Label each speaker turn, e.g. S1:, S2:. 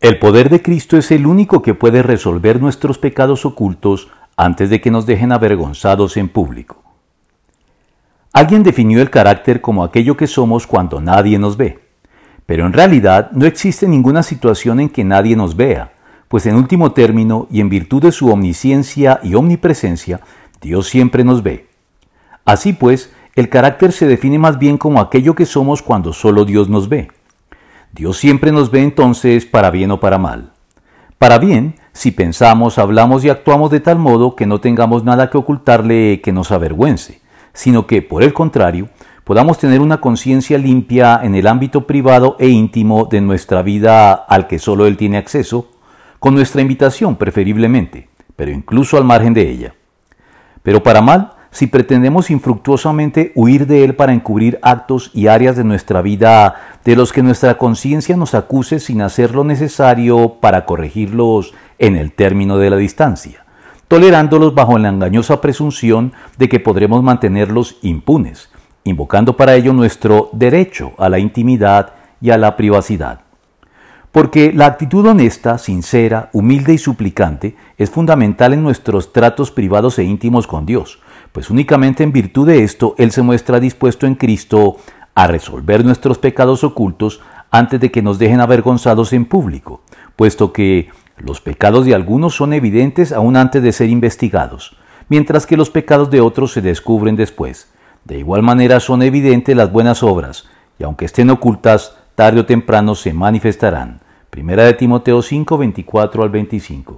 S1: El poder de Cristo es el único que puede resolver nuestros pecados ocultos antes de que nos dejen avergonzados en público. Alguien definió el carácter como aquello que somos cuando nadie nos ve. Pero en realidad no existe ninguna situación en que nadie nos vea, pues en último término y en virtud de su omnisciencia y omnipresencia, Dios siempre nos ve. Así pues, el carácter se define más bien como aquello que somos cuando solo Dios nos ve. Dios siempre nos ve entonces para bien o para mal. Para bien, si pensamos, hablamos y actuamos de tal modo que no tengamos nada que ocultarle que nos avergüence, sino que, por el contrario, podamos tener una conciencia limpia en el ámbito privado e íntimo de nuestra vida al que solo Él tiene acceso, con nuestra invitación preferiblemente, pero incluso al margen de ella. Pero para mal, si pretendemos infructuosamente huir de él para encubrir actos y áreas de nuestra vida de los que nuestra conciencia nos acuse sin hacer lo necesario para corregirlos en el término de la distancia, tolerándolos bajo la engañosa presunción de que podremos mantenerlos impunes, invocando para ello nuestro derecho a la intimidad y a la privacidad. Porque la actitud honesta, sincera, humilde y suplicante es fundamental en nuestros tratos privados e íntimos con Dios, pues únicamente en virtud de esto Él se muestra dispuesto en Cristo a resolver nuestros pecados ocultos antes de que nos dejen avergonzados en público, puesto que los pecados de algunos son evidentes aún antes de ser investigados, mientras que los pecados de otros se descubren después. De igual manera son evidentes las buenas obras, y aunque estén ocultas, tarde o temprano se manifestarán. Primera de Timoteo 5, 24 al 25.